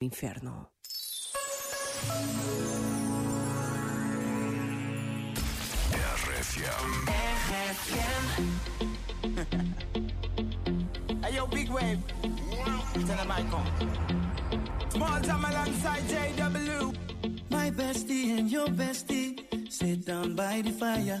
Inferno. RFM. Hey yo, big wave. Tell them I come. Small time alongside JW. My bestie and your bestie sit down by the fire.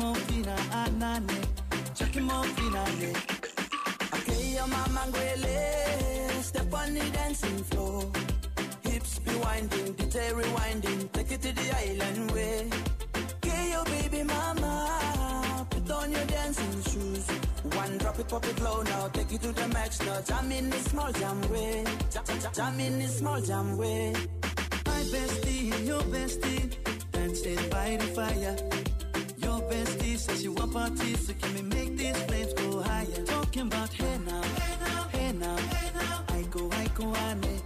Chucking more fina, anane. Chucking more fina, ane. Okay, your mama ngwele. Step on the dancing floor. Hips be winding, DJ rewinding. Take it to the island way. Okay, your baby mama. Put on your dancing shoes. One drop it, pop it low now. Take it to the max now. Jam in the small jam way. Jam, jam, jam in the small jam way. My bestie your bestie dancing by the fire. Bestie says you want parties, so can we make these flames go higher? Talking about hey now, hey now, hey now. I go, I go, ane.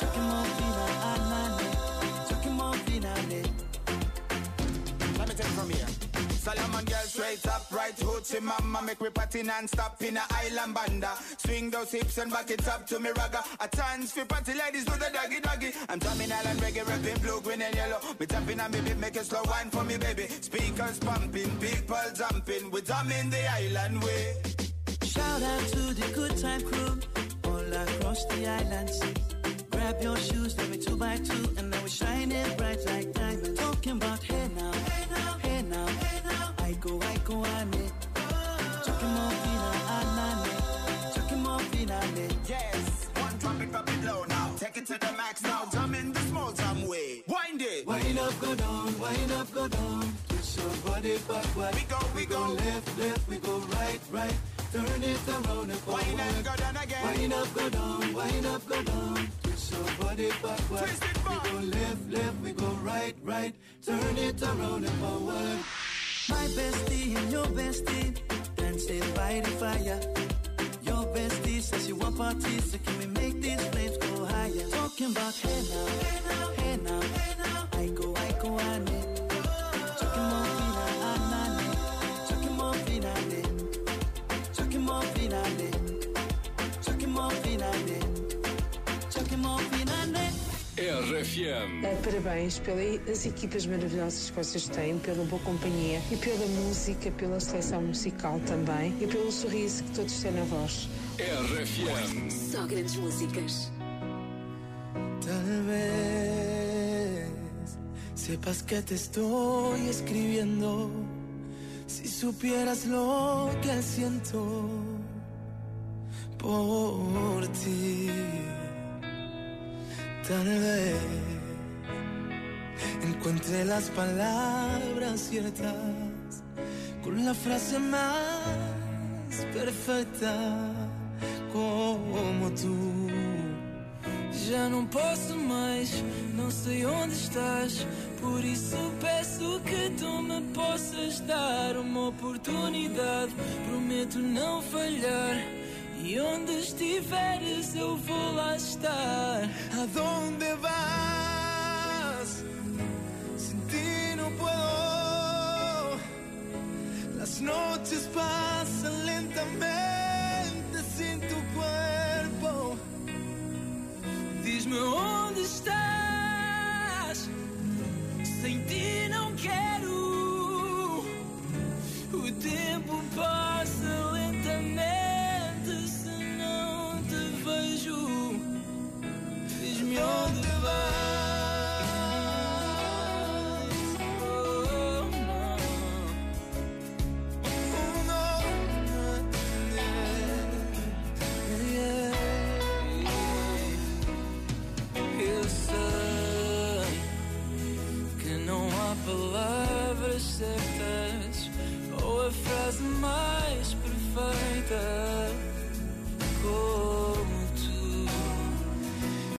Chucking more fina, anane. Chucking more fina. Let me take it from here. Solomon girl straight up, right hoochie mama Make me party non-stop in a island banda. Swing those hips and back it up to me ragga. A chance for party ladies do the doggy doggy. I'm drumming island reggae, rapping blue, green and yellow. Me tapping on me beat, make a slow wine for me baby. Speakers pumping, people jumping. We drumming the island way. Shout out to the good time crew all across the islands. Grab your shoes, let me two by two, and now we're shining bright like diamonds. Talking about go, go, more fina, anane. Chucking more fina, ane. Yes, one drop it, drop it low now Take it to the max now, jam in the small jam way Wind it Wind up, go down, wind up, go down. Twist your body backward. We go, we go. left, left, we go right, right. Turn it around and forward. Wind and go down again Wind up, go down, wind up, go down. Twist your body backward. Twist it back. We go left, left, we go right, right. Turn it around and forward. My bestie and your bestie dancing by the fire. Your bestie says you want parties, so can we make these flames go higher? Talking about hey now, hey now, hey now, hey now. RFM. Eh, Parabéns pelas equipas maravilhosas que vocês têm, pela boa companhia e pela música, pela seleção musical também e pelo sorriso que todos têm na voz. RFM. Só grandes músicas. Tal vez sepas que te estoy escribiendo. Si supieras lo que siento por ti. Tal vez encuentre las palabras ciertas con la frase más perfecta como tú. Já não posso mais, não sei onde estás. Por isso peço que tu me possas dar uma oportunidade. Prometo não falhar. E onde estiveres eu vou lá estar. Aonde vas? Sin ti no puedo. Las noches pasan lentamente sin tu cuerpo. Diz-me onde estás. Sem ti não quero. O tempo passa